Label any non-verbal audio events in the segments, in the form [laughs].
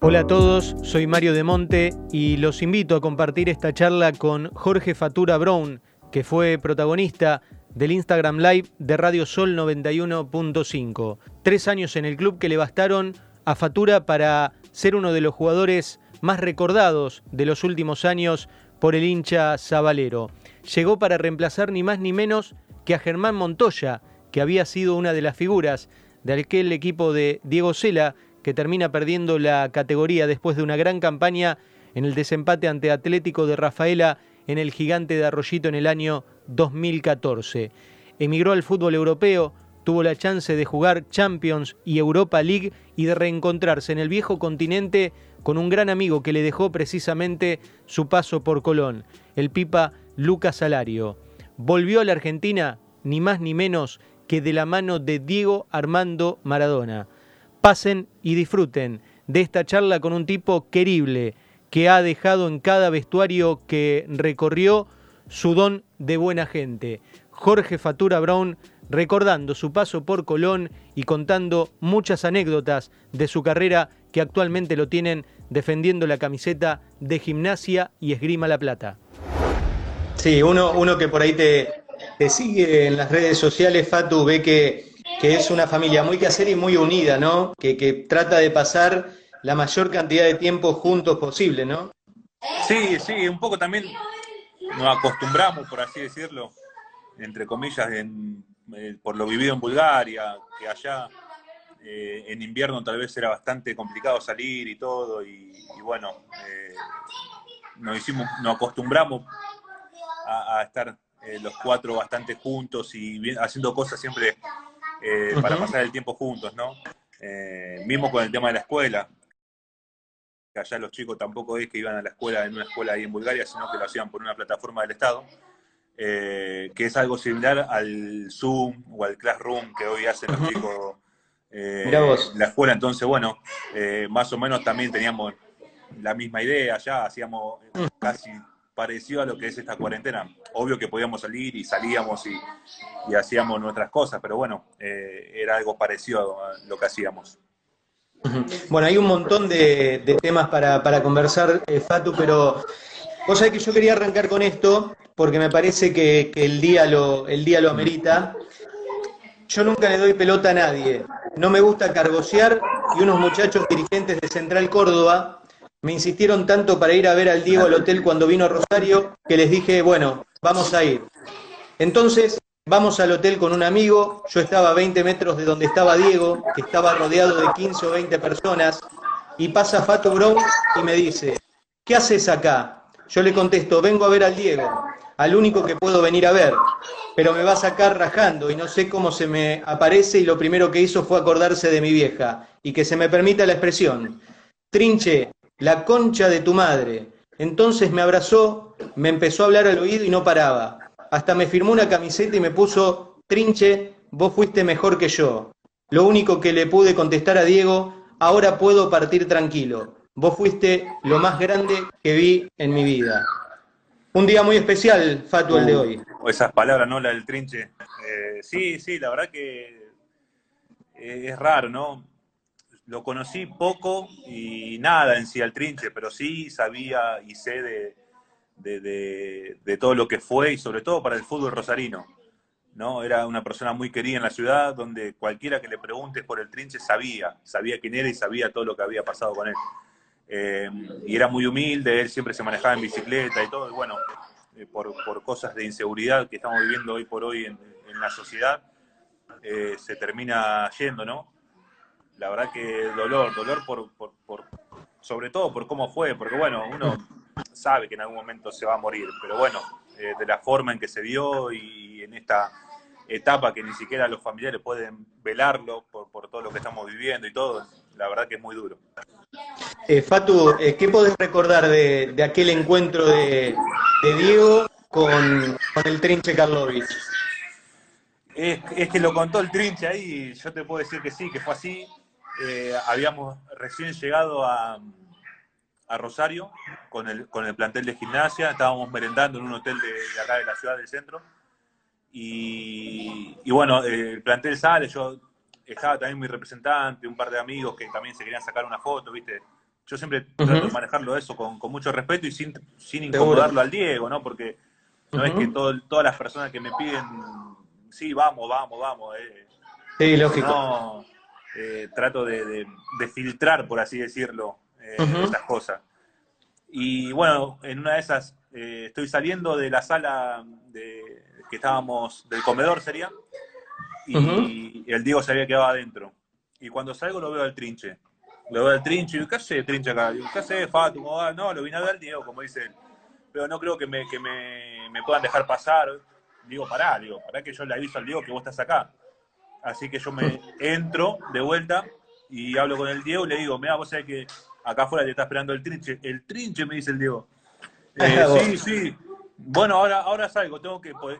Hola a todos, soy Mario de Monte y los invito a compartir esta charla con Jorge Fatura Brown, que fue protagonista del Instagram Live de Radio Sol 91.5. Tres años en el club que le bastaron a Fatura para ser uno de los jugadores más recordados de los últimos años por el hincha Zabalero. Llegó para reemplazar ni más ni menos que a Germán Montoya, que había sido una de las figuras de aquel equipo de Diego Sela, que termina perdiendo la categoría después de una gran campaña en el desempate ante Atlético de Rafaela en el gigante de Arroyito en el año 2014. Emigró al fútbol europeo, tuvo la chance de jugar Champions y Europa League y de reencontrarse en el viejo continente con un gran amigo que le dejó precisamente su paso por Colón, el pipa Lucas Salario. Volvió a la Argentina ni más ni menos que de la mano de Diego Armando Maradona. Pasen y disfruten de esta charla con un tipo querible que ha dejado en cada vestuario que recorrió su don de buena gente. Jorge Fatura Brown recordando su paso por Colón y contando muchas anécdotas de su carrera que actualmente lo tienen defendiendo la camiseta de gimnasia y esgrima La Plata. Sí, uno, uno que por ahí te, te sigue en las redes sociales, Fatu, ve que, que es una familia muy casera y muy unida, ¿no? Que, que trata de pasar la mayor cantidad de tiempo juntos posible, ¿no? Sí, sí, un poco también nos acostumbramos, por así decirlo, entre comillas, en, eh, por lo vivido en Bulgaria, que allá eh, en invierno tal vez era bastante complicado salir y todo, y, bueno, eh, nos, hicimos, nos acostumbramos a, estar los cuatro bastante juntos y haciendo cosas siempre para pasar el tiempo juntos, ¿no? mismo con el tema de la escuela, que allá los chicos tampoco es que iban a la escuela en una escuela ahí en Bulgaria, sino que lo hacían por una plataforma del Estado, eh, que es algo similar al Zoom o al Classroom que hoy hacen los chicos eh, la escuela. Entonces, bueno, eh, más o menos también teníamos la misma idea, ya hacíamos casi parecido a lo que es esta cuarentena. Obvio que podíamos salir y salíamos y, hacíamos nuestras cosas, pero bueno, era algo parecido a lo que hacíamos. Bueno, hay un montón de, temas para, conversar, eh, Fatu, pero vos sabés que yo quería arrancar con esto porque me parece que, el, día lo, el día lo amerita. Yo nunca le doy pelota a nadie. No me gusta cargosear y unos muchachos dirigentes de Central Córdoba me insistieron tanto para ir a ver al Diego al hotel cuando vino a Rosario que les dije, bueno, vamos a ir. Entonces Vamos al hotel con un amigo, yo estaba a 20 metros de donde estaba Diego, que estaba rodeado de 15 o 20 personas, y pasa Fato Brown y me dice, ¿qué haces acá? Yo le contesto, vengo a ver al Diego, al único que puedo venir a ver, pero me va a sacar rajando y no sé cómo se me aparece y lo primero que hizo fue acordarse de mi vieja, y que se me permita la expresión, trinche, la concha de tu madre. Entonces me abrazó, me empezó a hablar al oído y no paraba hasta me firmó una camiseta y me puso, Trinche, vos fuiste mejor que yo. Lo único que le pude contestar a Diego, ahora puedo partir tranquilo. Vos fuiste lo más grande que vi en mi vida. Un día muy especial, Fatu, el de uh, hoy. Esas palabras, ¿no? La del trinche. Eh, sí, sí, la verdad que eh, es raro, ¿no? Lo conocí poco y nada en sí al trinche, pero sí sabía y sé de, de, todo lo que fue y sobre todo para el fútbol rosarino. ¿no? Era una persona muy querida en la ciudad, donde cualquiera que le pregunte por el trinche sabía, sabía quién era y sabía todo lo que había pasado con él. Eh, y era muy humilde, él siempre se manejaba en bicicleta y todo, y bueno, eh, por, cosas de inseguridad que estamos viviendo hoy por hoy en, la sociedad, eh, se termina yendo, ¿no? La verdad que dolor, dolor por, por, sobre todo por cómo fue, porque bueno, uno sabe que en algún momento se va a morir, pero bueno, eh, de la forma en que se dio y en esta etapa que ni siquiera los familiares pueden velarlo por, todo lo que estamos viviendo y todo, la verdad que es muy duro. Eh, Fatu, eh, ¿qué podés recordar de, aquel encuentro de, Diego con, el Trinche Karlovich? Es, es, que lo contó el Trinche ahí, yo te puedo decir que sí, que fue así. Habíamos recién llegado a, a Rosario con el, con el plantel de gimnasia, estábamos merendando en un hotel de, acá de la ciudad del centro. Y, bueno, el plantel sale, yo estaba también mi representante, un par de amigos que también se querían sacar una foto, ¿viste? yo siempre trato de manejarlo eso con, mucho respeto y sin, sin incomodarlo al Diego, ¿no? Porque no es que todas las personas que me piden, sí, vamos, vamos, vamos. Eh, sí, lógico. No, eh, trato de, filtrar, por así decirlo, eh, estas cosas. Y bueno, en una de esas eh, estoy saliendo de la sala de, que estábamos, del comedor sería, y el Diego se había quedado adentro. Y cuando salgo lo veo al trinche. Lo veo al trinche y ¿qué hace trinche acá? ¿Qué hace Fatu? No, lo vine a ver al Diego, como dice él. Pero no creo que me, que me, me puedan dejar pasar. Digo, pará, digo, pará que yo le aviso al Diego que vos estás acá. Así que yo me entro de vuelta y hablo con el Diego y le digo, mira, vos sabés que acá afuera te está esperando el trinche. El trinche, me dice el Diego. [laughs] Eh, sí, sí. Bueno, ahora, ahora salgo, tengo que. Pues,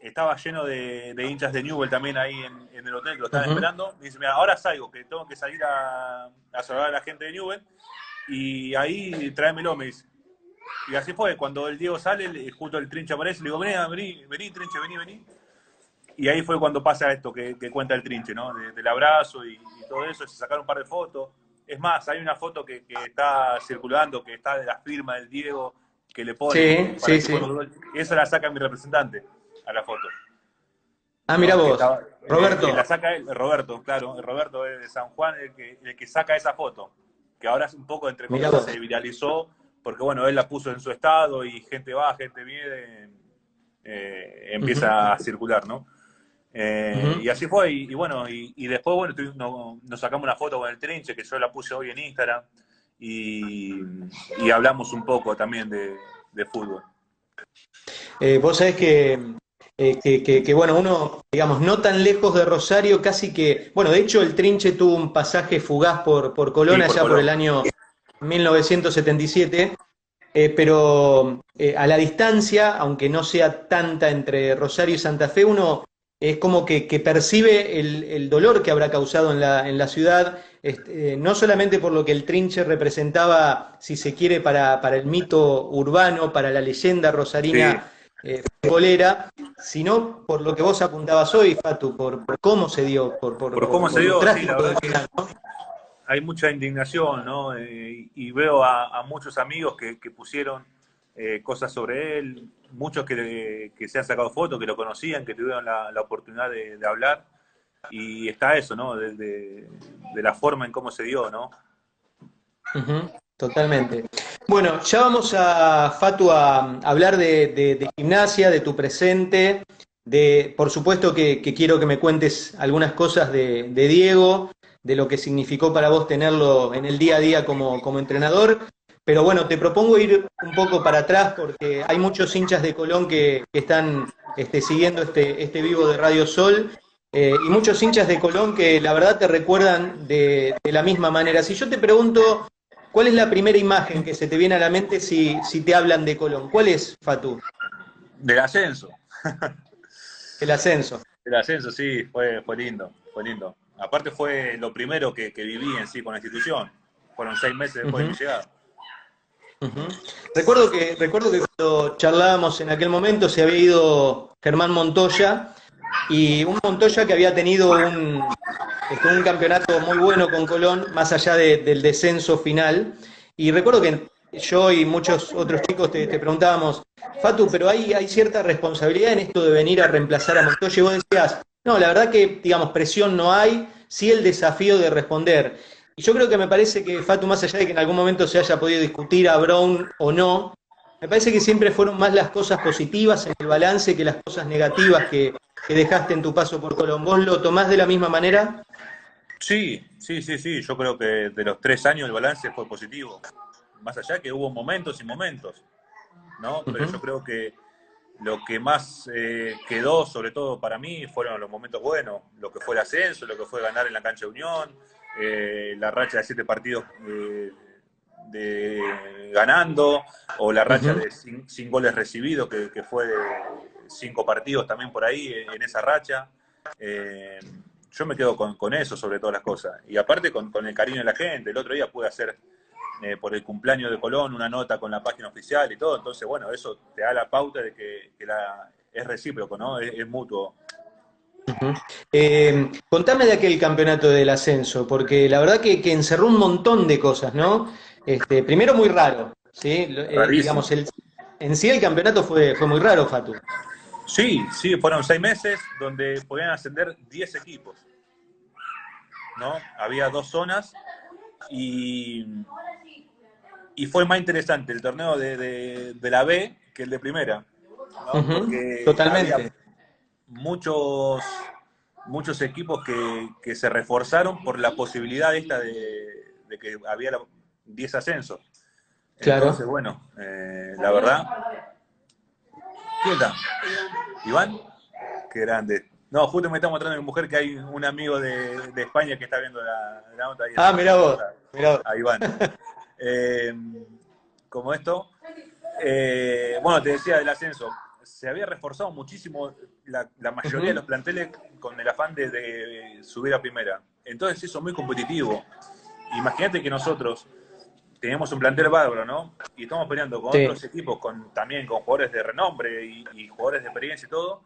estaba lleno de, hinchas de Newell también ahí en, el hotel que lo estaban esperando. Me dice, mira, ahora salgo, que tengo que salir a, a saludar a la gente de Newell. Y ahí tráemelo, me dice. Y así fue, cuando el Diego sale, justo el trinche aparece, le digo, vení, vení, vení, trinche, vení, vení y ahí fue cuando pasa esto que, cuenta el trinche, ¿no? del abrazo y, todo eso, se sacaron un par de fotos. Es más, hay una foto que, está circulando, que está de la firma del Diego, que le pone. Sí, sí, sí. Esa la saca mi representante a la foto. Ah, mira vos, Roberto. la saca él, Roberto, claro, Roberto de San Juan, el que, el que saca esa foto, que ahora es un poco entre comillas se viralizó, porque bueno, él la puso en su estado y gente va, gente viene, eh, empieza a circular, ¿no? Eh, y así fue, y, bueno, y, después, bueno, nos sacamos una foto con el trinche, que yo la puse hoy en Instagram, y, hablamos un poco también de, fútbol. Eh, vos sabés eh, que, que, bueno, uno, digamos, no tan lejos de Rosario, casi que, bueno, de hecho el trinche tuvo un pasaje fugaz por, por Colón allá por el año 1977. pero a la distancia, aunque no sea tanta entre Rosario y Santa Fe, uno es como que, percibe el, dolor que habrá causado en la, en la ciudad, este, no solamente por lo que el trinche representaba, si se quiere, para, el mito urbano, para la leyenda rosarina eh, sino por lo que vos apuntabas hoy, Fatu, por, cómo se dio, por, cómo se dio, Hay mucha indignación, ¿no? Eh, y veo a, muchos amigos que, pusieron eh, cosas sobre él, muchos que, se han sacado fotos, que lo conocían, que tuvieron la, oportunidad de, hablar. Y está eso, ¿no? De, la forma en cómo se dio, ¿no? totalmente. Bueno, ya vamos a, Fatu, a hablar de, gimnasia, de tu presente, de, por supuesto que, quiero que me cuentes algunas cosas de, Diego, de lo que significó para vos tenerlo en el día a día como, como entrenador, pero bueno, te propongo ir un poco para atrás porque hay muchos hinchas de Colón que, están este, siguiendo este, este vivo de Radio Sol eh, y muchos hinchas de Colón que la verdad te recuerdan de, la misma manera. Si yo te pregunto, ¿cuál es la primera imagen que se te viene a la mente si, si te hablan de Colón? ¿Cuál es, Fatú? Del ascenso. El ascenso. El ascenso, sí, fue, fue lindo, fue lindo. Aparte fue lo primero que, viví en sí con la institución. Fueron seis meses después de mi llegada. Recuerdo que, recuerdo que cuando charlábamos en aquel momento se había ido Germán Montoya y un Montoya que había tenido un, este, un campeonato muy bueno con Colón, más allá del descenso final. Y recuerdo que yo y muchos otros chicos te, preguntábamos, Fatu, pero hay, hay cierta responsabilidad en esto de venir a reemplazar a Montoya. Y vos decías, no, la verdad que, digamos, presión no hay, sí el desafío de responder. Yo creo que me parece que Fatu, más allá de que en algún momento se haya podido discutir a Brown o no, me parece que siempre fueron más las cosas positivas en el balance que las cosas negativas que, dejaste en tu paso por Colón. ¿Vos lo tomás de la misma manera? Sí, sí, sí, sí. Yo creo que de los tres años el balance fue positivo. Más allá que hubo momentos y momentos, ¿no? Pero yo creo que lo que más eh, quedó, sobre todo para mí, fueron los momentos buenos. Lo que fue el ascenso, lo que fue ganar en la cancha de Unión, eh, la racha de siete partidos eh, de, ganando, o la racha de sin, goles recibidos, que, fue cinco partidos también por ahí en esa racha. Eh, yo me quedo con, eso sobre todas las cosas. Y aparte con, el cariño de la gente. El otro día pude hacer por el cumpleaños de Colón una nota con la página oficial y todo. Entonces, bueno, eso te da la pauta de que, es recíproco, ¿no? es mutuo eh, contame de aquel campeonato del ascenso, porque la verdad que, encerró un montón de cosas, ¿no? Este, primero muy raro, ¿sí? digamos, el, en sí el campeonato fue, fue muy raro, Fatu. Sí, sí, fueron seis meses donde podían ascender 10 equipos. ¿no? Había dos zonas y, y fue más interesante el torneo de, la B que el de primera. Totalmente. Muchos, muchos equipos que, se reforzaron por la posibilidad esta de, que había 10 ascensos. Claro. Entonces, bueno, eh, la verdad. ¿Quién está? ¿Iván? Qué grande. No, justo me está mostrando mi mujer que hay un amigo de, España que está viendo la, nota ahí. Ah, mira vos, A Iván. Eh, como esto. Eh, bueno, te decía del ascenso. Se había reforzado muchísimo la, mayoría de los planteles con el afán de, subir a primera. Entonces eso es muy competitivo. Imagínate que nosotros teníamos un plantel bárbaro, ¿no? Y estamos peleando con otros equipos, con, también con jugadores de renombre y, jugadores de experiencia y todo.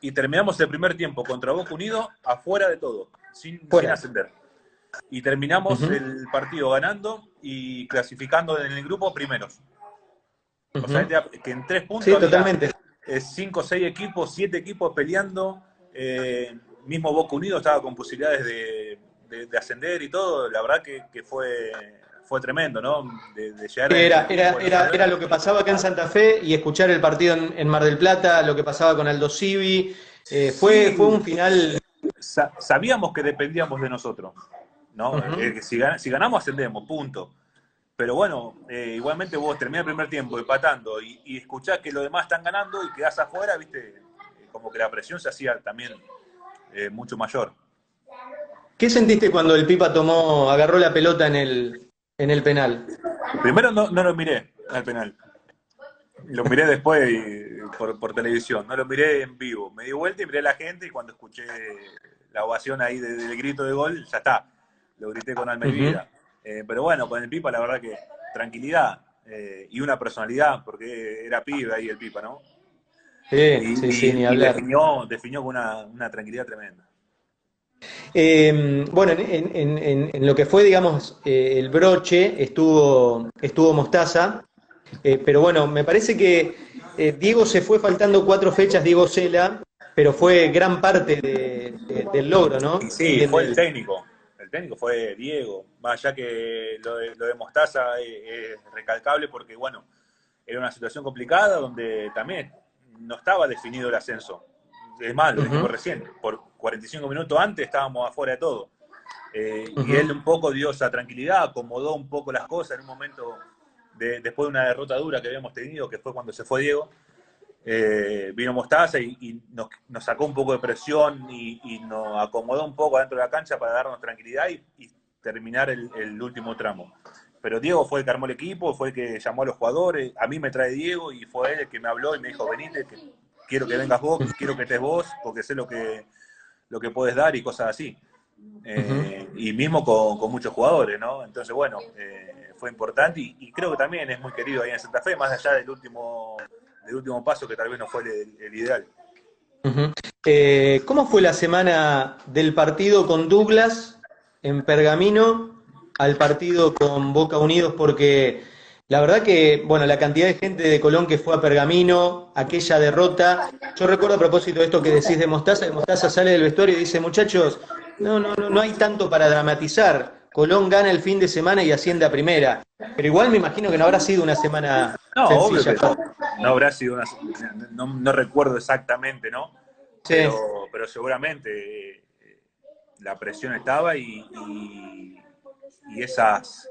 Y terminamos el primer tiempo contra Boca Unido afuera de todo, sin, ascender. Y terminamos el partido ganando y clasificando en el grupo primeros. O sea, que en tres puntos. Sí, totalmente. Cinco, seis equipos, siete equipos peleando. Eh, mismo Boca Unido estaba con posibilidades de, ascender y todo. La verdad que fue fue tremendo, ¿no? De, llegar era, era, era, era, lo que pasaba acá en Santa Fe y escuchar el partido en, Mar del Plata, lo que pasaba con Aldo Civi. Eh, fue, fue un final. sabíamos que dependíamos de nosotros, ¿no? Eh, si, ganamos, ascendemos, punto. Pero bueno, eh, igualmente vos terminás el primer tiempo empatando y, y, escuchás que los demás están ganando y quedás afuera, viste, como que la presión se hacía también mucho mayor. ¿Qué sentiste cuando el Pipa tomó, agarró la pelota en el, en el penal? Primero no, lo miré al penal. Lo miré después por, televisión, no lo miré en vivo. Me di vuelta y miré a la gente y cuando escuché la ovación ahí del, grito de gol, ya está. Lo grité con alma y vida. Eh, pero bueno, con el Pipa la verdad que tranquilidad eh, y una personalidad, porque era pibe ahí el Pipa, ¿no? Sí, sí, sí, ni hablar. definió, definió con una tranquilidad tremenda. Eh, bueno, en, lo que fue, digamos, eh, el broche estuvo, estuvo Mostaza, eh, pero bueno, me parece que Diego se fue faltando cuatro fechas, Diego Cela, pero fue gran parte del logro, ¿no? Sí, fue el técnico. El técnico fue Diego, más allá que lo de, Mostaza es, recalcable porque, bueno, era una situación complicada donde también no estaba definido el ascenso. Es más, lo dijimos recién, por 45 minutos antes estábamos afuera de todo. Eh, y él un poco dio esa tranquilidad, acomodó un poco las cosas en un momento, de, después de una derrota dura que habíamos tenido, que fue cuando se fue Diego. Eh, vino Mostaza y, nos, sacó un poco de presión y, nos acomodó un poco dentro de la cancha para darnos tranquilidad y, terminar el, último tramo. Pero Diego fue el que armó el equipo, fue el que llamó a los jugadores, a mí me trae Diego y fue él el que me habló y me dijo, venite, que quiero que vengas vos, quiero que estés vos, porque sé lo que, lo que puedes dar y cosas así. Eh, y mismo con, muchos jugadores, ¿no? Entonces, bueno, eh, fue importante y, creo que también es muy querido ahí en Santa Fe, más allá del último, del último paso que tal vez no fue el, ideal. Eh, ¿Cómo fue la semana del partido con Douglas en Pergamino al partido con Boca Unidos? Porque la verdad que, bueno, la cantidad de gente de Colón que fue a Pergamino, aquella derrota. Yo recuerdo a propósito de esto que decís de Mostaza, que Mostaza sale del vestuario y dice, muchachos, no, no, no, no hay tanto para dramatizar. Colón gana el fin de semana y asciende a primera. Pero igual me imagino que no habrá sido una semana no, sencilla. no, habrá sido una no, no recuerdo exactamente, ¿no? Sí. Pero, seguramente eh, la presión estaba y, y esas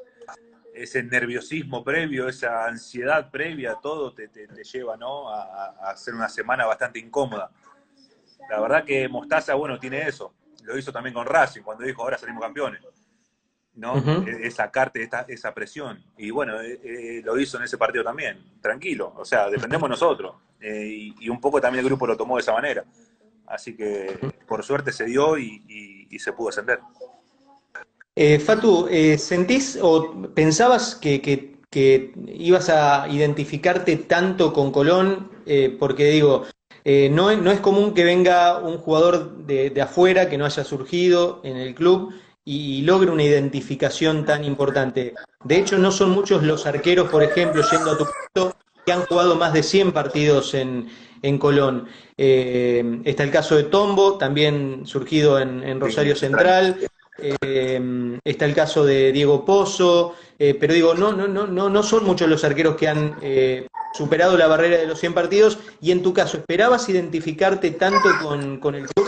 ese nerviosismo previo, esa ansiedad previa, todo te, lleva ¿no? a, hacer una semana bastante incómoda. La verdad que Mostaza, bueno, tiene eso. Lo hizo también con Racing, cuando dijo, ahora salimos campeones. ¿No? Es sacarte esa, esa presión. Y bueno, eh, eh, lo hizo en ese partido también, tranquilo. O sea, dependemos nosotros. Eh, y, un poco también el grupo lo tomó de esa manera. Así que por suerte se dio y se pudo ascender. Eh, Fatu, eh, ¿sentís o pensabas que, ibas a identificarte tanto con Colón? Porque digo, no, no, es común que venga un jugador de, afuera que no haya surgido en el club y logre una identificación tan importante. De hecho, no son muchos los arqueros, por ejemplo, yendo a tu punto, que han jugado más de 100 partidos en, Colón. Eh, está el caso de Tombo, también surgido en, Rosario Central. Eh, está el caso de Diego Pozo, eh, pero digo, no, no, no, no, no son muchos los arqueros que han superado la barrera de los 100 partidos. Y en tu caso, ¿esperabas identificarte tanto con, con el club?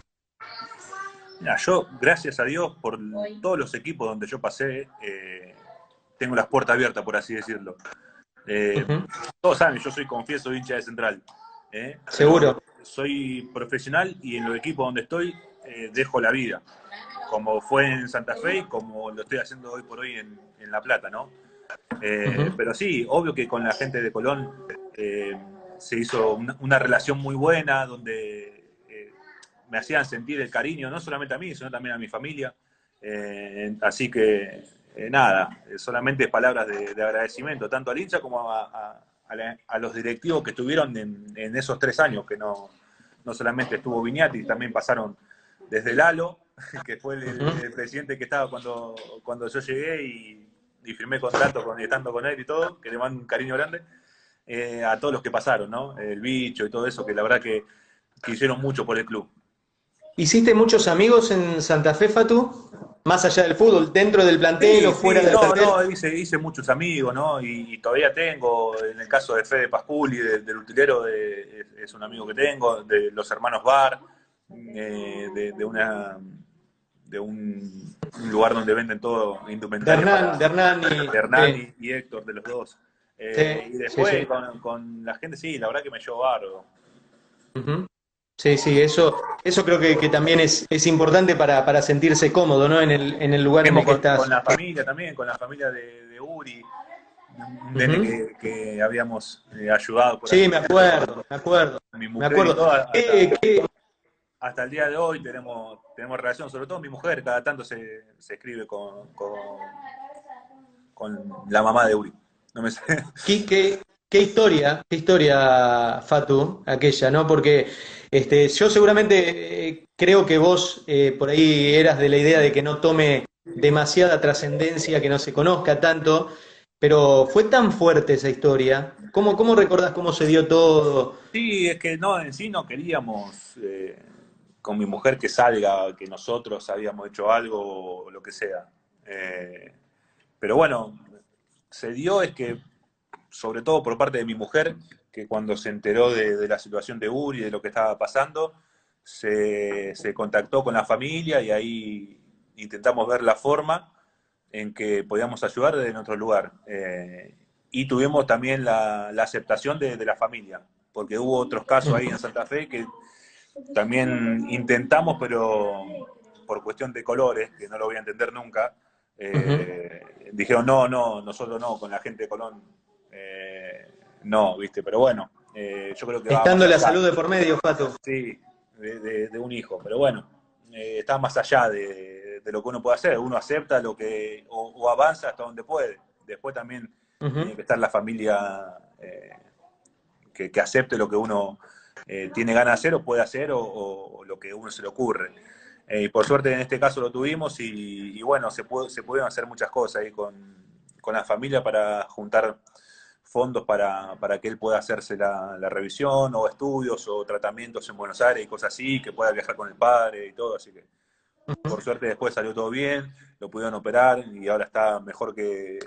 Yo, gracias a Dios, por todos los equipos donde yo pasé, eh, tengo las puertas abiertas, por así decirlo. Eh, todos saben, yo soy confieso hincha de Central. ¿eh? Seguro. Soy profesional y en los equipos donde estoy dejo la vida, como fue en Santa Fe y como lo estoy haciendo hoy por hoy en, La Plata, ¿no? Pero sí, obvio que con la gente de Colón se hizo una relación muy buena, donde me hacían sentir el cariño, no solamente a mí, sino también a mi familia. Eh, así que, eh, nada, solamente palabras de, agradecimiento, tanto al hincha como a, los directivos que estuvieron en, esos tres años, que no, no solamente estuvo Viñati, también pasaron desde Lalo, [laughs] que fue el, presidente que estaba cuando, cuando yo llegué y, firmé contrato con, estando con él y todo, que le mando un cariño grande, eh, a todos los que pasaron, ¿no? El bicho y todo eso, que la verdad que hicieron mucho por el club. ¿Hiciste muchos amigos en Santa Fe, Fatu? Más allá del fútbol, dentro del plantel o fuera del plantel. No, no, hice, muchos amigos, ¿no? Y, todavía tengo, en el caso de Fede Pasculi, del utilero, es un amigo que tengo, de los hermanos Bar, eh, de, una de un, lugar donde venden todo indumentario. De Hernán, de Hernán, [laughs] y, Héctor, de los dos. Eh, y después Con, la gente, sí, la verdad que me llevó barro. Sí, sí, eso, eso creo que, también es, es importante para, sentirse cómodo, ¿no? En el, en el lugar en el que estás. Con la familia también, con la familia de, Uri, que, habíamos eh, ayudado. sí, me acuerdo, me acuerdo. me acuerdo. hasta, el día de hoy tenemos, tenemos relación, sobre todo mi mujer, cada tanto se, se escribe con, con, la mamá de Uri. No me sé. ¿Qué, qué historia, qué historia, Fatu, aquella, ¿no? Porque este, yo seguramente eh, creo que vos eh, por ahí eras de la idea de que no tome demasiada trascendencia, que no se conozca tanto, pero fue tan fuerte esa historia. ¿Cómo, cómo recordás cómo se dio todo? Sí, es que no, en sí no queríamos eh, con mi mujer que salga, que nosotros habíamos hecho algo o lo que sea. pero bueno, se dio es que, sobre todo por parte de mi mujer, que cuando se enteró de, la situación de Uri, de lo que estaba pasando, se, contactó con la familia y ahí intentamos ver la forma en que podíamos ayudar desde nuestro lugar. Eh, y tuvimos también la, aceptación de, la familia, porque hubo otros casos ahí en Santa Fe que también intentamos, pero por cuestión de colores, que no lo voy a entender nunca, eh, dijeron, no, no, nosotros no, con la gente de Colón. Eh, no, ¿viste? Pero bueno, eh, yo creo que... Estando la salud de por medio, Pato. Sí, de, un hijo, pero bueno, eh, está más allá de, lo que uno puede hacer. Uno acepta lo que, o, avanza hasta donde puede. Después también tiene que estar la familia eh, que, acepte lo que uno tiene ganas de hacer o puede hacer o, lo que uno se le ocurre. y por suerte en este caso lo tuvimos y, bueno, se, se pudieron hacer muchas cosas ahí con, con la familia para juntar fondos para, para que él pueda hacerse la, revisión o estudios o tratamientos en Buenos Aires y cosas así, que pueda viajar con el padre y todo, así que por suerte después salió todo bien, lo pudieron operar y ahora está mejor que,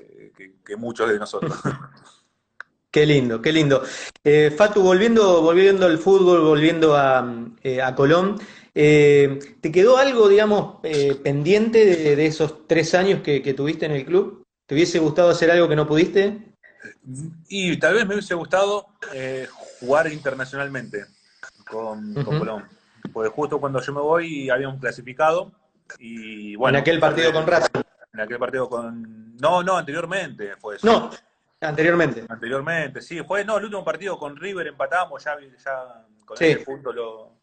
muchos de nosotros. [laughs] [laughs] Qué lindo, qué lindo. Eh, Fatu, volviendo, volviendo al fútbol, volviendo a, eh, Colón, eh, ¿te quedó algo, digamos, pendiente de, esos tres años que, que tuviste en el club? ¿Te hubiese gustado hacer algo que no pudiste? Y tal vez me hubiese gustado eh, jugar internacionalmente con, Colón. Porque justo cuando yo me voy habíamos clasificado y bueno. En aquel partido con Racing. En aquel partido con. No, no, anteriormente fue eso. No, anteriormente. Anteriormente, sí. Fue, no, el último partido con River empatamos, ya, ya con ese punto lo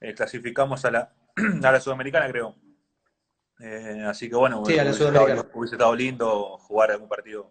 eh, clasificamos a la, [clears throat] a la Sudamericana, creo. Eh, así que bueno, sí, hubiese, estado, hubiese, estado, lindo jugar algún partido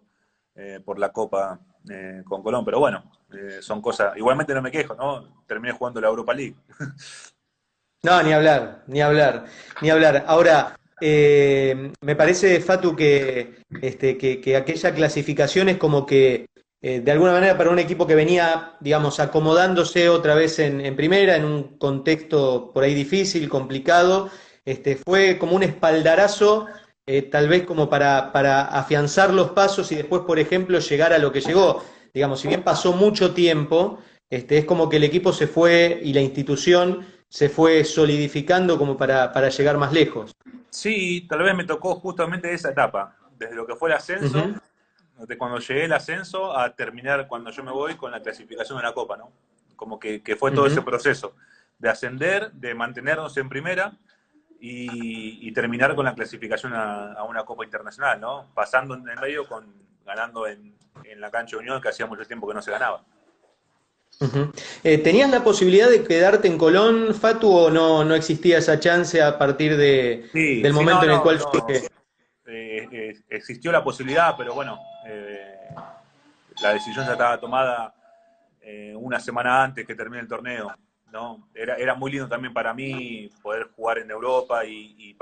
eh, por la Copa eh, con Colón, pero bueno, eh, son cosas. Igualmente no me quejo, ¿no? Terminé jugando la Europa League. [laughs] no, ni hablar, ni hablar, ni hablar. Ahora, eh, me parece, Fatu, que, este, que, aquella clasificación es como que, de alguna manera, para un equipo que venía, digamos, acomodándose otra vez en, primera, en un contexto por ahí difícil, complicado, este, fue como un espaldarazo, eh, tal vez como para, para afianzar los pasos y después, por ejemplo, llegar a lo que llegó. Digamos, si bien pasó mucho tiempo, este, es como que el equipo se fue y la institución se fue solidificando como para, para llegar más lejos. Sí, tal vez me tocó justamente esa etapa, desde lo que fue el ascenso, de cuando llegué el ascenso a terminar cuando yo me voy con la clasificación de la Copa, ¿no? Como que, fue todo ese proceso de ascender, de mantenernos en primera y, terminar con la clasificación a, una Copa Internacional, ¿no? Pasando en el medio con ganando en, en la cancha de Unión, que hacía mucho tiempo que no se ganaba. Eh, ¿Tenías la posibilidad de quedarte en Colón, Fatu, o no, no existía esa chance a partir de, del momento en el cual eh, eh, existió la posibilidad, pero bueno, la decisión ya estaba tomada una semana antes que termine el torneo. ¿No? Era, era muy lindo también para mí poder jugar en Europa y, y,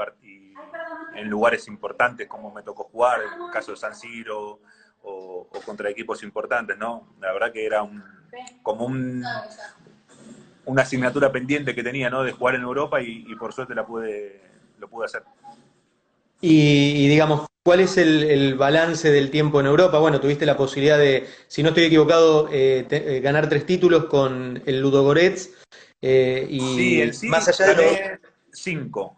en lugares importantes como me tocó jugar, en el caso de San Siro o, contra equipos importantes, ¿no? La verdad que era un como un, una asignatura pendiente que tenía, ¿no? De jugar en Europa y, por suerte la pude, lo pude hacer. Y, digamos, ¿cuál es el, balance del tiempo en Europa? Bueno, tuviste la posibilidad de, si no estoy equivocado, eh, eh, ganar tres títulos con el Ludogorets. Eh, y sí, más allá de cinco.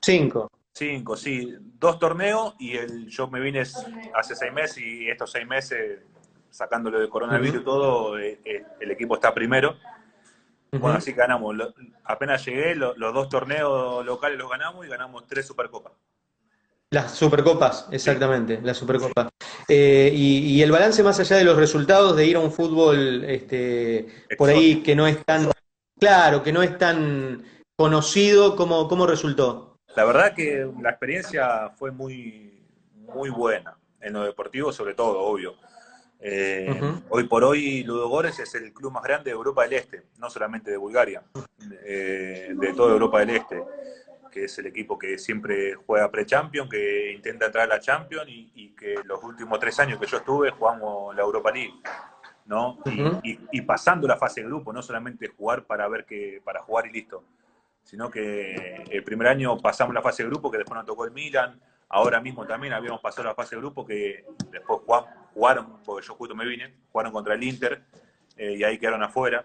Cinco. Cinco, sí. Dos torneos y el, yo me vine hace seis meses y estos seis meses sacándolo de coronavirus y todo, eh, el equipo está primero. Bueno, así ganamos. apenas llegué, los dos torneos locales los ganamos y ganamos tres Supercopas. Las Supercopas, exactamente, las Supercopas. Eh, y, el balance más allá de los resultados de ir a un fútbol este, por ahí que no es tan claro, que no es tan conocido, ¿cómo, cómo resultó? La verdad que la experiencia fue muy, muy buena, en lo deportivo sobre todo, obvio. Eh, hoy por hoy Ludogores es el club más grande de Europa del Este, no solamente de Bulgaria, eh, de toda Europa del Este, que es el equipo que siempre juega pre-champion, que intenta entrar a la Champions y, que los últimos tres años que yo estuve jugamos la Europa League. ¿no? y, pasando la fase de grupo, no solamente jugar para ver que, para jugar y listo, sino que el primer año pasamos la fase de grupo, que después nos tocó el Milan, ahora mismo también habíamos pasado la fase de grupo, que después jugaron, porque yo justo me vine, jugaron contra el Inter eh, y ahí quedaron afuera.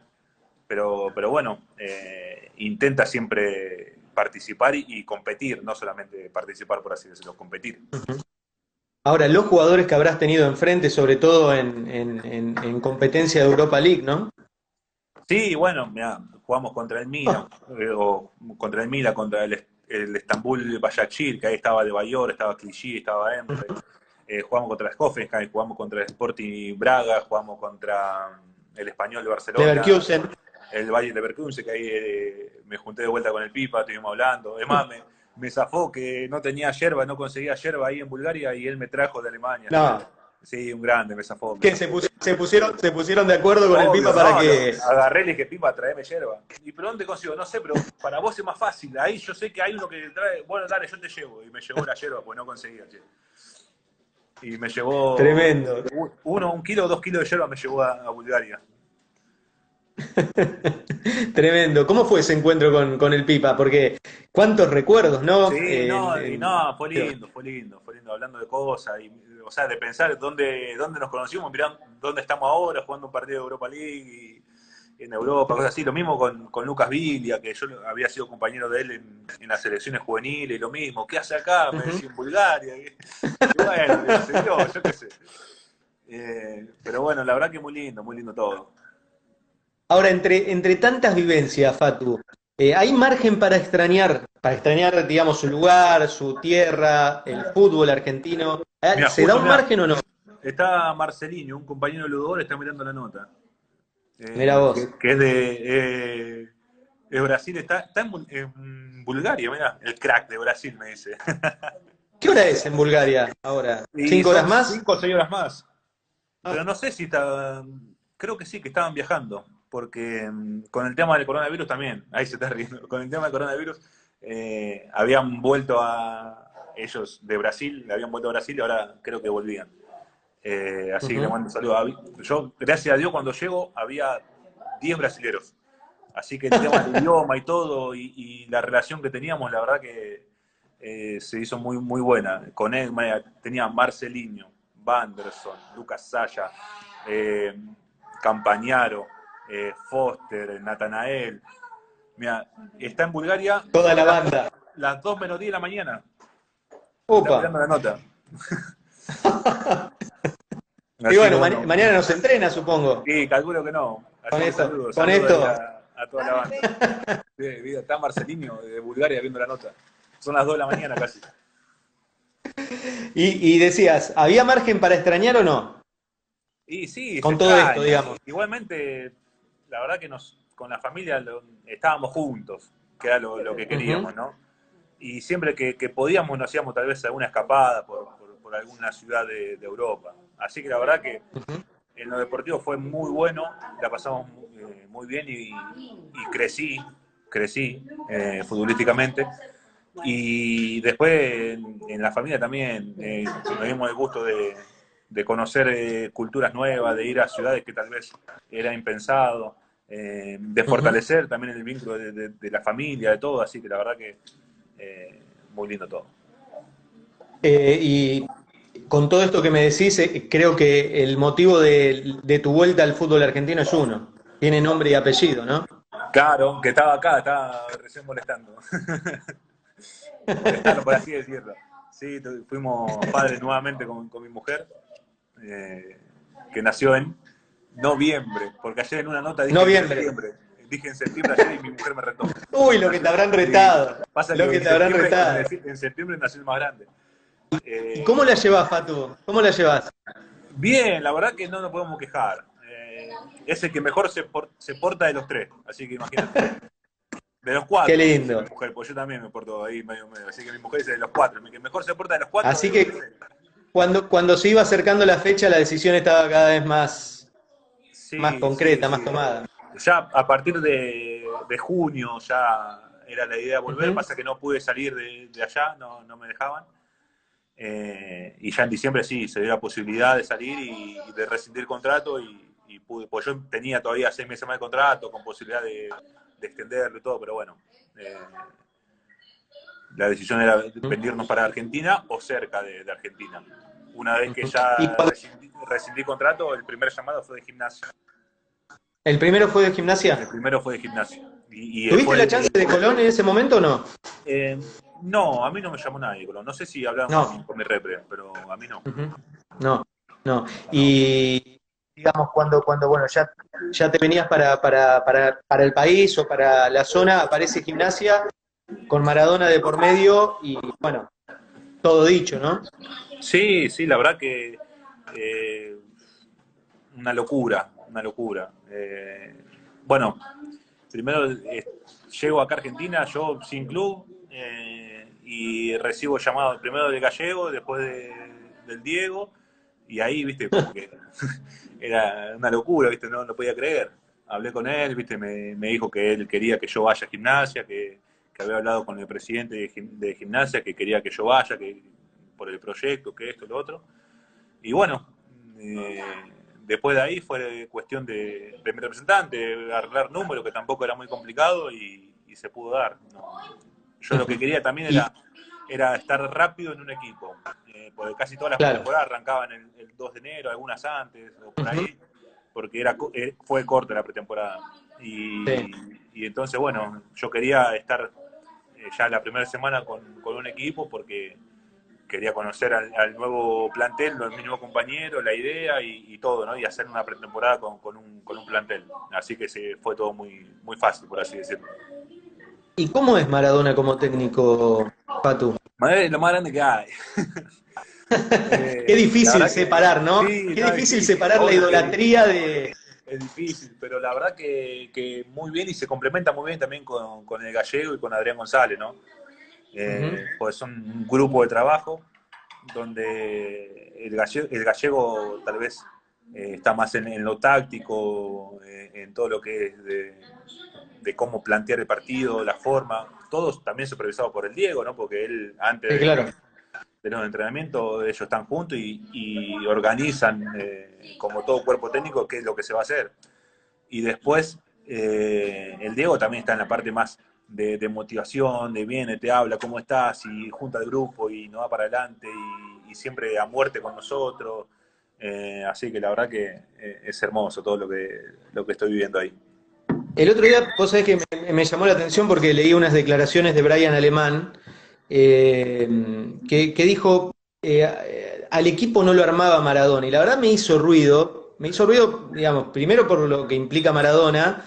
Pero, pero bueno, eh, intenta siempre participar y, competir, no solamente participar, por así decirlo, competir. Ahora, los jugadores que habrás tenido enfrente, sobre todo en, competencia de Europa League, ¿no? Sí, bueno, mira, jugamos contra el Milan, eh, o contra el Milan, contra el, el Estambul Bayakshir, que ahí estaba de Bayor, estaba Clichy, estaba Emre. Eh, jugamos contra Hoffenheim, jugamos contra el Sporting Braga, jugamos contra el Español de Barcelona. Leverkusen. El Valle de Leverkusen, que ahí eh, me junté de vuelta con el Pipa, estuvimos hablando. Además, me, me zafó que no tenía yerba, no conseguía yerba ahí en Bulgaria y él me trajo de Alemania. No. Sí, un grande, me zafó. ¿Qué? ¿Se, pusieron, se pusieron de acuerdo con el Pipa para que.? agarré y le dije, Pipa, tráeme yerba. ¿Y pero dónde consigo? No sé, pero para vos es más fácil. Ahí yo sé que hay uno que trae. Bueno, dale, yo te llevo. Y me llevó la yerba, pues no conseguía, che y me llevó. Tremendo. Uno, un kilo o dos kilos de hierba me llevó a, Bulgaria. [laughs] Tremendo. ¿Cómo fue ese encuentro con, el Pipa? Porque cuántos recuerdos, ¿no? Sí, eh, no, no, fue lindo, fue lindo, fue lindo, hablando de cosas, y, o sea, de pensar dónde, dónde nos conocimos, mirá dónde estamos ahora, jugando un partido de Europa League, y, en Europa, cosas así. Lo mismo con, con Lucas Vilia, que yo había sido compañero de él en, en las selecciones juveniles, y lo mismo. ¿Qué hace acá? Me decía en Bulgaria. Y, [laughs] bueno, yo, yo qué sé. Eh, pero bueno, la verdad que muy lindo, muy lindo todo. Ahora, entre, entre tantas vivencias, Fatu, eh, ¿hay margen para extrañar, para extrañar, digamos, su lugar, su tierra, el fútbol argentino? Eh, ¿Se da un margen o no? Está Marcelino, un compañero de Ludor, está mirando la nota. Eh, mira vos. Que, es de eh, Brasil, está, está en, Bulgaria, mira, el crack de Brasil me dice. [laughs] ¿Qué hora es en Bulgaria ahora? ¿Cinco horas más? Cinco o seis horas más. Ah. Pero no sé si está, creo que sí, que estaban viajando, porque mm, con el tema del coronavirus también, [laughs] ahí se está riendo, con el tema del coronavirus eh, habían vuelto a ellos de Brasil, habían vuelto a Brasil y ahora creo que volvían. Eh, así que le mando un saludo a Yo, gracias a Dios, cuando llego había 10 brasileros. Así que el tema del [laughs] idioma y todo, y, la relación que teníamos, la verdad que eh, se hizo muy, muy buena. Con él tenía Marcelinho, Vanderson, Lucas Saya, Campañaro, eh, Foster, Natanael. Mira, está en Bulgaria. Toda la banda. Las 2 menos 10 de la mañana. Opa. Está la nota. [laughs] y bueno, mañana nos entrena, supongo. Sí, calculo que no. con esto. con esto. A, toda la banda. [laughs] está Marcelinho de Bulgaria viendo la nota. Son las 2 de la mañana casi. Y, decías, ¿había margen para extrañar o no? Y sí, con todo esto, digamos. Igualmente, la verdad que nos, con la familia estábamos juntos, que era lo, que queríamos, ¿no? Y siempre que, podíamos nos hacíamos tal vez alguna escapada por, alguna ciudad de, Europa. Así que la verdad que en lo deportivo fue muy bueno, la pasamos muy, eh, bien y, crecí, crecí eh, futbolísticamente. Y después en, la familia también eh, tuvimos el gusto de, conocer eh, culturas nuevas, de ir a ciudades que tal vez era impensado, eh, de fortalecer también el vínculo de, la familia, de todo, así que la verdad que muy lindo todo. y con todo esto que me decís, creo que el motivo de, de tu vuelta al fútbol argentino es uno, tiene nombre y apellido, ¿no? Claro, que estaba acá, estaba recién molestando. [laughs] por así decirlo. Sí, fuimos padres nuevamente con, mi mujer, eh, que nació en noviembre, porque ayer en una nota dije noviembre. en septiembre. Dije en septiembre ayer y mi mujer me retó. Uy, lo que te habrán retado. Pasa lo que, te habrán retado. En septiembre nació el más grande. Eh, ¿Cómo la llevas, Fatu? ¿Cómo la llevas? Bien, la verdad que no nos podemos quejar. Eh, es el que mejor se, se porta de los tres, así que imagínate. De los cuatro. Qué lindo. Mi mujer, pues yo también me porto ahí medio medio. Así que mi mujer dice de los cuatro. Mi que mejor se porta de los cuatro. Así que cuando, cuando se iba acercando la fecha, la decisión estaba cada vez más, más concreta, más tomada. Ya a partir de, junio ya era la idea de volver, pasa que no pude salir de, allá, no, no, me dejaban. Eh, y ya en diciembre sí, se dio la posibilidad de salir y, de rescindir contrato y, y, pude, pues yo tenía todavía seis meses más de contrato con posibilidad de, de extenderlo y todo, pero bueno. Eh, la decisión era venirnos para Argentina o cerca de, Argentina. Una vez que ya rescindí, contrato, el primer llamado fue de gimnasia. ¿El primero fue de gimnasia? El primero fue de gimnasia. Y, ¿Tuviste la chance de Colón en ese momento o no? Eh, no, a mí no me llamó nadie, Colón. No sé si hablaron con, mi repre, pero a mí no. No, no. Y digamos, cuando, cuando bueno, ya, ya te venías para, para, para, para el país o para la zona, aparece gimnasia con Maradona de por medio y bueno, todo dicho, ¿no? Sí, sí, la verdad que eh, una locura, una locura. Eh, bueno, primero eh, llego acá a Argentina, yo sin club, y recibo llamado primero del gallego, después del Diego, y ahí, viste, como que [laughs] era una locura, ¿viste? No lo podía creer. Hablé con él, ¿viste? Me, dijo que él quería que yo vaya a gimnasia, que, había hablado con el presidente de, gimnasia, que quería que yo vaya, que por el proyecto, que esto, lo otro. Y bueno, eh, después de ahí fue cuestión de, mi representante, arreglar números, que tampoco era muy complicado y, se pudo dar. Yo lo que quería también era, era estar rápido en un equipo porque casi todas las temporadas arrancaban el, 2 de enero, algunas antes, o por ahí, porque era, eh, fue corta la pretemporada. Y, entonces, bueno, yo quería estar eh, ya la primera semana con, un equipo porque quería conocer al, nuevo plantel, al nuevo compañero, la idea y, todo, ¿no? Y hacer una pretemporada con, un, plantel. Así que se fue todo muy, muy fácil, por así decirlo. ¿Y cómo es Maradona como técnico, Patu? Maradona es lo más grande que hay. [laughs] [laughs] Qué difícil separar, ¿no? Qué difícil separar la idolatría de... Es difícil, pero la verdad que, muy bien y se complementa muy bien también con, el gallego y con Adrián González, ¿no? Eh, pues son un grupo de trabajo donde el gallego, el gallego tal vez eh, está más en, lo táctico, eh, en todo lo que es de, de cómo plantear el partido, la forma, todos también supervisados por el Diego, ¿no? Porque él antes Sí, claro. de los entrenamientos ellos están juntos y, organizan eh, como todo cuerpo técnico qué es lo que se va a hacer. Y después eh, el Diego también está en la parte más de, de motivación, de viene, te habla, cómo estás, y junta el grupo y no va para adelante y, siempre a muerte con nosotros. Eh, así que la verdad que es hermoso todo lo que, lo que estoy viviendo ahí. El otro día, vos sabés que me, me llamó la atención porque leí unas declaraciones de Brian Alemán eh, que, que dijo eh, al equipo no lo armaba Maradona y la verdad me hizo ruido, me hizo ruido, digamos, primero por lo que implica Maradona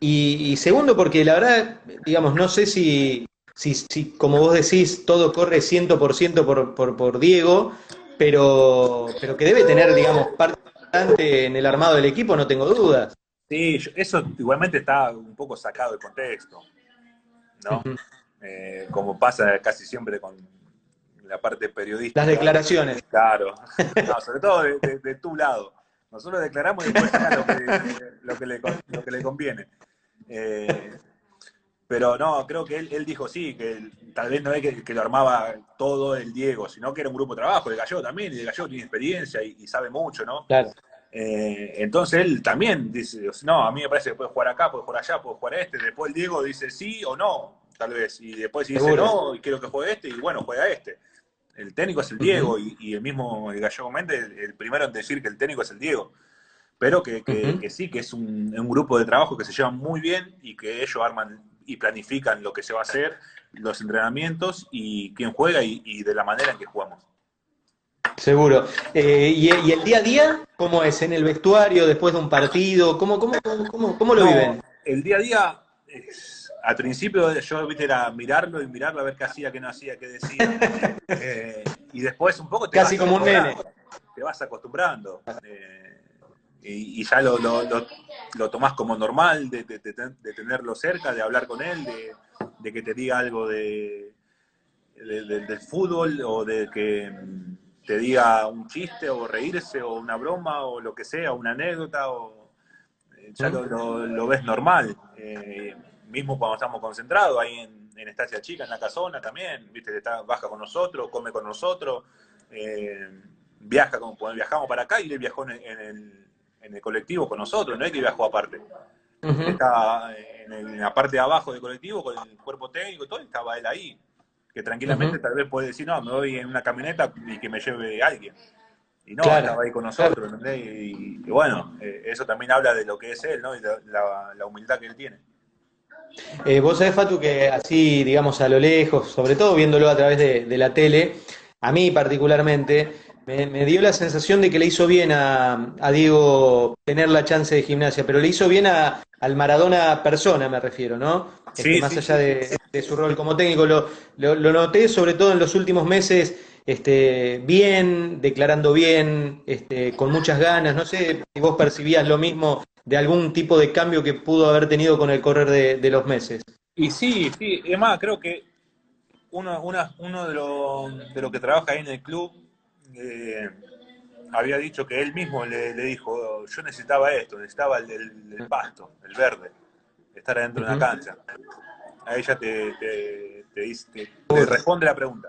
y, y segundo porque la verdad, digamos, no sé si, si, si como vos decís, todo corre 100% por, por, por Diego, pero, pero que debe tener, digamos, parte importante en el armado del equipo, no tengo dudas. Sí, eso igualmente está un poco sacado de contexto, ¿no? Eh, como pasa casi siempre con la parte periodística. Las declaraciones. Claro, [laughs] No, sobre todo de, de- de tu lado. Nosotros declaramos y después lo que, lo que le, lo que le conviene. Eh, pero no, creo que él, él dijo sí, que él- tal vez no es que, que lo armaba todo el Diego, sino que era un grupo de trabajo, el Gallo también, y el Gallo tiene experiencia y, y sabe mucho, ¿no? Claro. Eh, entonces él también dice, no, a mí me parece que puede jugar acá, puede jugar allá, puede jugar este. Después el Diego dice sí o no, tal vez. Y después si dice no, y quiero que juegue este, y bueno, juega este. El técnico es el Diego, y, y el mismo el Gallego Méndez, el, el primero en decir que el técnico es el Diego. Pero que, que- que sí, que es un, un grupo de trabajo que se llevan muy bien y que ellos arman y planifican lo que se va a hacer, los entrenamientos y quién juega y, y de la manera en que jugamos. Seguro. Eh, y, y el día a día cómo es? ¿En el vestuario, después de un partido? ¿Cómo, cómo, cómo, cómo- cómo lo No, viven? El día a día, es- al principio yo viste era mirarlo y mirarlo a ver qué hacía, qué no hacía, qué decía. [laughs] Eh, y después un poco te Casi vas como un acostumbrando, Te vas acostumbrando. Eh, y, y ya lo, lo, lo, lo tomás como normal de, de- de- de tenerlo cerca, de hablar con él, de, que te diga algo de- del fútbol o de que mm, te diga un chiste o reírse o una broma o lo que sea, una anécdota o eh, ya lo, lo- lo ves normal. Eh, mismo cuando estamos concentrados ahí en, en Estancia Chica, en la casona también, viste, está, baja con nosotros, come con nosotros, eh, viaja como cuando viajamos para acá y él viajó en el, en el- en el colectivo con nosotros, no es que viajó aparte. Ujú. Estaba en, el- en la parte de abajo del colectivo con el cuerpo técnico y todo, estaba él ahí. Que tranquilamente tal vez puede decir, no, me voy en una camioneta y que me lleve alguien. Y no, Claro, estaba ahí con nosotros, ¿entendés? Y, y bueno, eh, eso también habla de lo que es él, ¿no? Y la, la- la humildad que él tiene. Eh, vos sabés, Fatu, que así, digamos, a lo lejos, sobre todo viéndolo a través de, de la tele, a mí particularmente, me, me dio la sensación de que le hizo bien a, a Diego tener la chance de gimnasia, pero le hizo bien a, al Maradona persona, me refiero, ¿no? Este, Sí, más allá sí. de, de su rol como técnico, lo, lo- lo noté sobre todo en los últimos meses, este, bien, declarando bien, este, con muchas ganas. No sé si vos percibías lo mismo de algún tipo de cambio que pudo haber tenido con el correr de, de los meses. Y sí, sí, es más, creo que uno, una- uno de los de lo que trabaja ahí en el club eh, había dicho que él mismo le, le dijo, yo necesitaba esto, necesitaba el, el- el pasto, el verde, estar adentro de una cancha. Ahí ya te, te, te dice- te- te responde la pregunta.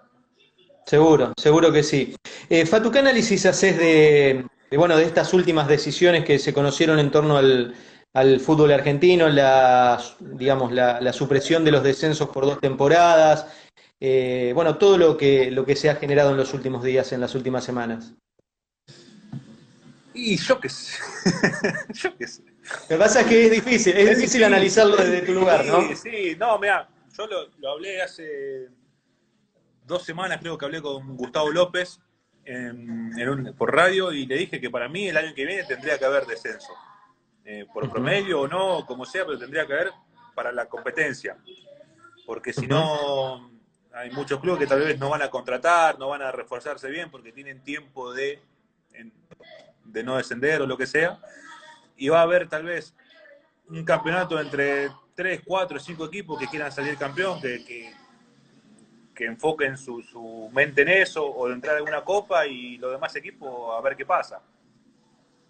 Seguro, seguro que sí. Eh, Fatu, ¿qué análisis haces de, de, bueno, de estas últimas decisiones que se conocieron en torno al, al fútbol argentino, la, digamos, la, la supresión de los descensos por dos temporadas, eh, bueno, todo lo que, lo que se ha generado en los últimos días, en las últimas semanas? Y yo qué sé, [laughs] yo qué sé. Lo que pasa es que es difícil, es difícil analizarlo desde tu lugar, ¿no? Sí, sí, no, mira, yo lo, lo hablé hace dos semanas, creo que hablé con Gustavo López en- en un- por radio y le dije que para mí el año que viene tendría que haber descenso. Eh, por promedio o no, como sea, pero tendría que haber para la competencia. Porque si no, hay muchos clubes que tal vez no van a contratar, no van a reforzarse bien porque tienen tiempo de, de no descender o lo que sea. Y va a haber tal vez un campeonato entre 3, 4, 5 equipos que quieran salir campeón, que, que, que enfoquen su, su mente en eso, o de entrar en una copa y los demás equipos a ver qué pasa.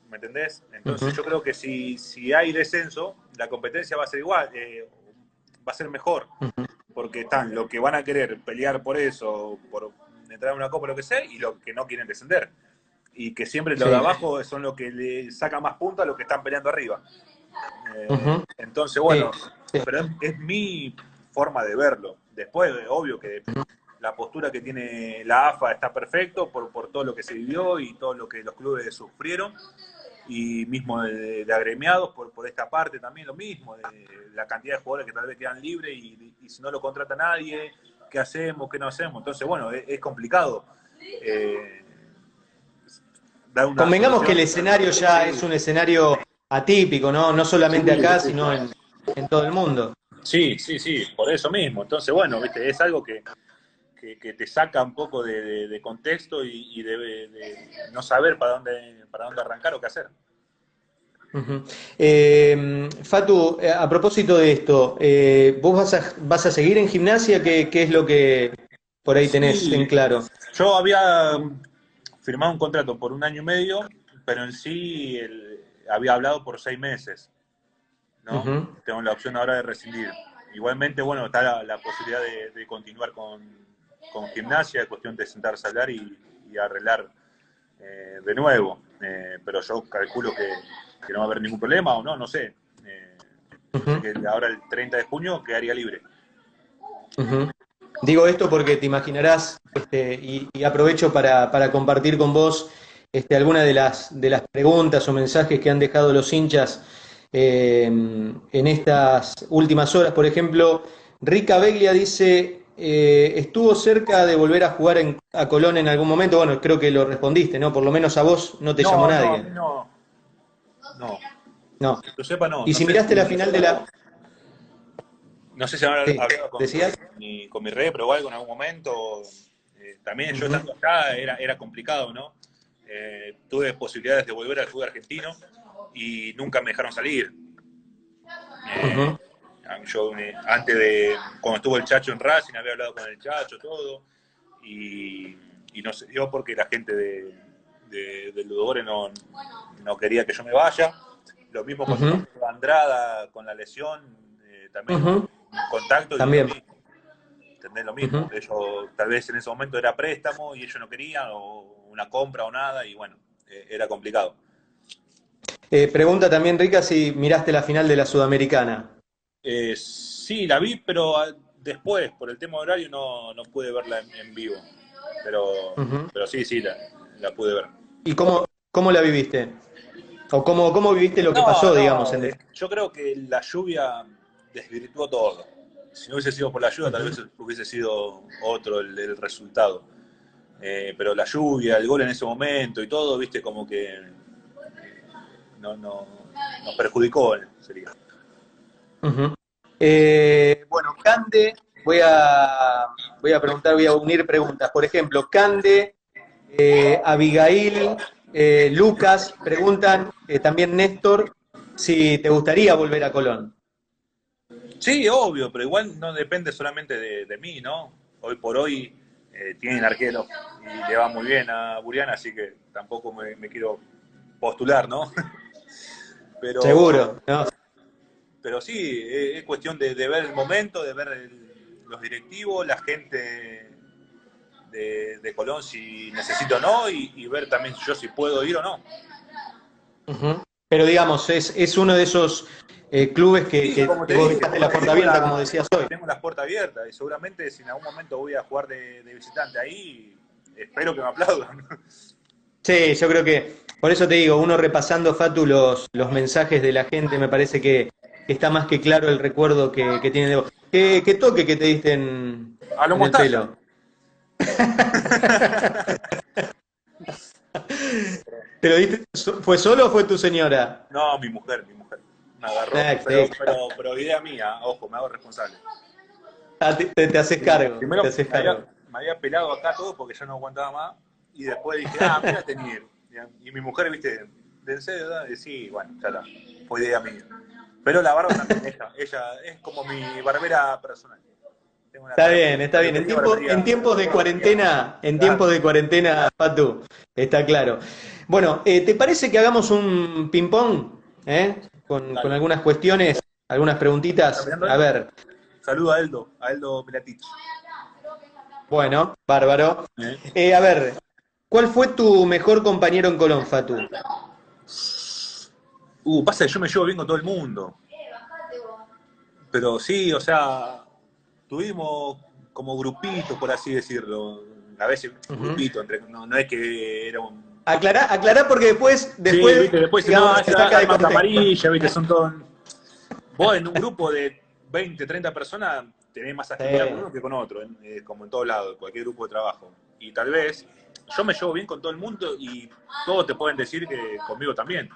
¿Me entendés? Entonces yo creo que si, si hay descenso, la competencia va a ser igual, eh, va a ser mejor. Porque están los que van a querer pelear por eso, por entrar en una copa, lo que sea, y los que no quieren descender. Y que siempre los de abajo son los que le sacan más puntos a los que están peleando arriba. Eh, entonces, bueno, pero es, mi forma de verlo. Después, obvio que la postura que tiene la AFA está perfecto por, por todo lo que se vivió y todo lo que los clubes sufrieron y mismo de, agremiados por, por esta parte también lo mismo, de la cantidad de jugadores que tal vez quedan libres y, si no lo contrata nadie, ¿qué hacemos? ¿Qué no hacemos? Entonces, bueno, es, complicado. Eh, Convengamos que el escenario ya es un escenario atípico, ¿no? No solamente acá, sino en, en, todo el mundo. Sí, sí, sí, por eso mismo. Entonces, bueno, ¿viste? es algo que, que, te saca un poco de, contexto y, de, no saber para dónde, para dónde arrancar o qué hacer. Eh, Fatu, eh, a propósito de esto, eh, ¿vos vas a, vas a seguir en gimnasia? ¿Qué, es lo que por ahí tenés en claro? Yo había firmado un contrato por un año y medio, pero en sí había hablado por seis meses. ¿No? Tengo la opción ahora de rescindir. Igualmente, bueno, está la, posibilidad de continuar con, con gimnasia, es cuestión de sentarse a hablar y, arreglar eh, de nuevo. Eh, pero yo calculo que, no va a haber ningún problema o no, no sé. Eh, ahora el 30 de junio quedaría libre. Digo esto porque te imaginarás, este, y, aprovecho para, compartir con vos este, algunas de las, de las preguntas o mensajes que han dejado los hinchas en estas últimas horas. Por ejemplo, Rica Beglia dice, eh, estuvo cerca de volver a jugar en, a Colón en algún momento. Bueno, creo que lo respondiste, ¿no? Por lo menos a vos no te llamó nadie. No, no. No. Que sepa, no. Y si miraste la final de la. No sé si habrá hablado con, mi, con mi re, pero algo en algún momento. Eh, también yo estando acá era, era complicado, ¿no? Eh, tuve posibilidades de volver al fútbol argentino y nunca me dejaron salir. Yo antes de, cuando estuvo el Chacho en Racing, había hablado con el Chacho, todo, y, no se dio porque la gente de, de, de Ludogore no, no, quería que yo me vaya. Lo mismo con Andrada, con la lesión, eh, también contacto. También. ¿Entendés lo mismo? Ellos, tal vez en ese momento era préstamo y ellos no querían, o una compra o nada, y bueno, eh, era complicado. Eh, pregunta también, Rica, si miraste la final de la Sudamericana. Eh, sí, la vi, pero ah, después, por el tema horario, no, no pude verla en, vivo. Pero, pero sí, sí, la, pude ver. ¿Y cómo, cómo la viviste? ¿O cómo, cómo viviste lo que pasó, digamos? En... Yo creo que la lluvia desvirtuó todo. Si no hubiese sido por la lluvia, tal vez hubiese sido otro el, resultado. Eh, pero la lluvia, el gol en ese momento y todo, viste, como que no, no, nos perjudicó, sería. Eh, bueno, Cande, voy a, voy a preguntar, voy a unir preguntas. Por ejemplo, Cande, eh, Abigail, eh, Lucas, preguntan, también Néstor, si te gustaría volver a Colón. Sí, obvio, pero igual no depende solamente de, mí, ¿no? Hoy por hoy tienen arquero y le va muy bien a Buriana, así que tampoco me, me quiero postular, ¿no? [laughs] Pero, Seguro, ¿no? pero sí, es cuestión de, ver el momento, de ver los directivos, la gente de, Colón si necesito o no, y, ver también yo si puedo ir o no. Pero digamos, es, es uno de esos eh, clubes que, que vos dejaste la puerta abierta, como decías hoy. Tengo las puertas abiertas y seguramente si en algún momento voy a jugar de, visitante ahí, espero que me aplaudan. Sí, yo creo que, por eso te digo, uno repasando, Fatu, los, los mensajes de la gente, me parece que, está más que claro el recuerdo que, tiene de vos. ¿Qué, toque que te diste en, A lo el pelo? [laughs] ¿Te lo diste? ¿Fue solo o fue tu señora? No, mi mujer, mi mujer. Me agarró. Ah, pero, pero, idea mía, ojo, me hago responsable. Ah, te, haces cargo. Primero, Me, había, pelado acá todo porque ya no aguantaba más. Y después dije, ah, mira, tenía. Y mi mujer, viste, de seda, y sí, bueno, ya está. Fue idea mía. Pero la barba también, ella, ella es como mi barbera personal. Está bien, está bien. En, en tiempos de cuarentena, en tiempos de cuarentena, Patu, está claro. Bueno, eh, ¿te parece que hagamos un ping-pong? Eh? Con, algunas cuestiones, algunas preguntitas. A ver, Saludo a Eldo, a Eldo Pelatich. Bueno, bárbaro. Eh, a ver, ¿cuál fue tu mejor compañero en Colón, Fatu? Uh, pasa que yo me llevo bien con todo el mundo. Pero sí, o sea, tuvimos como grupitos, por así decirlo. A veces Ujú. grupito, entre, no, no es que era un... Aclará, aclará porque después, después, sí, viste, después digamos, no, se saca de amarilla, viste, son todos... Vos en un grupo de 20, 30 personas tenés más afinidad Sí. con uno que con otro, eh, como en todos lados, cualquier grupo de trabajo. Y tal vez yo me llevo bien con todo el mundo y todos te pueden decir que conmigo también.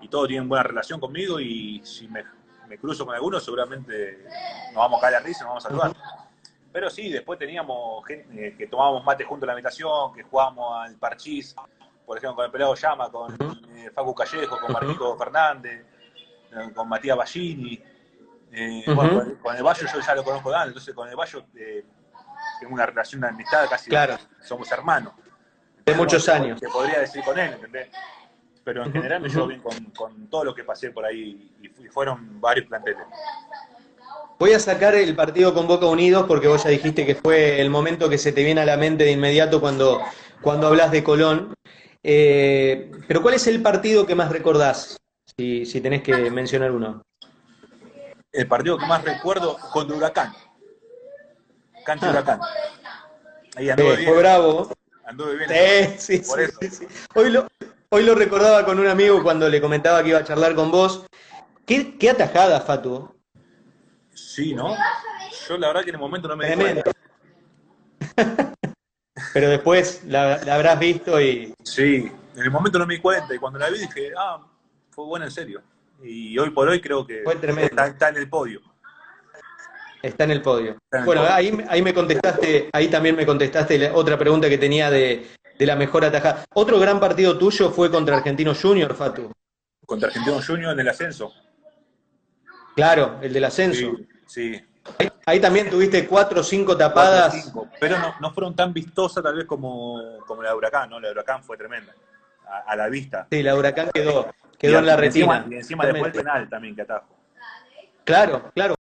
Y todos tienen buena relación conmigo y si me, me cruzo con alguno seguramente nos vamos a caer a risa, nos vamos a saludar. Pero sí, después teníamos gente eh, que tomábamos mate junto en la habitación, que jugábamos al parchís, por ejemplo, con el pelado Llama, con eh, Facu Callejo, con Marquito Fernández, eh, con Matías Ballini. Eh, bueno, con, con el Bayo yo ya lo conozco de antes, entonces con el Bayo eh, tengo una relación de amistad casi, Claro. somos hermanos. De muchos años. Te podría decir con él, ¿entendés? Pero en general me llevo bien con, con todo lo que pasé por ahí y, fu- y fueron varios planteles. Voy a sacar el partido con Boca Unidos porque vos ya dijiste que fue el momento que se te viene a la mente de inmediato cuando, cuando hablas de Colón. Eh, pero ¿cuál es el partido que más recordás? Si, si tenés que mencionar uno. El partido que más recuerdo contra Huracán. Cancha Ah. Huracán. Ahí anduve Eh, bien. fue bravo. Anduve bien. Sí, sí, Por sí, eso. sí, sí. Hoy, lo, hoy lo recordaba con un amigo cuando le comentaba que iba a charlar con vos. ¿Qué, qué atajada, Fatu? Sí, ¿no? Yo la verdad que en el momento no me di Tremendo. cuenta. [laughs] Pero después la, la habrás visto y... Sí, en el momento no me di cuenta y cuando la vi dije, ah, fue buena en serio. Y hoy por hoy creo que Fue tremendo. está, está en el podio. Está en el podio. Está en el Bueno, podio. ahí, ahí me contestaste, ahí también me contestaste la otra pregunta que tenía de, de la mejor atajada. Otro gran partido tuyo fue contra Argentino Junior, Fatu. Contra Argentino Junior en el ascenso. Claro, el del ascenso. Sí, sí. Ahí, ahí también tuviste cuatro o cinco Cuatro, tapadas. cinco. Pero no, no fueron tan vistosas tal vez como, como la de Huracán, ¿no? La de Huracán fue tremenda. A, a la vista. Sí, la Huracán quedó, quedó Y en la encima- retina. Y encima después el penal también que atajo. Claro, claro.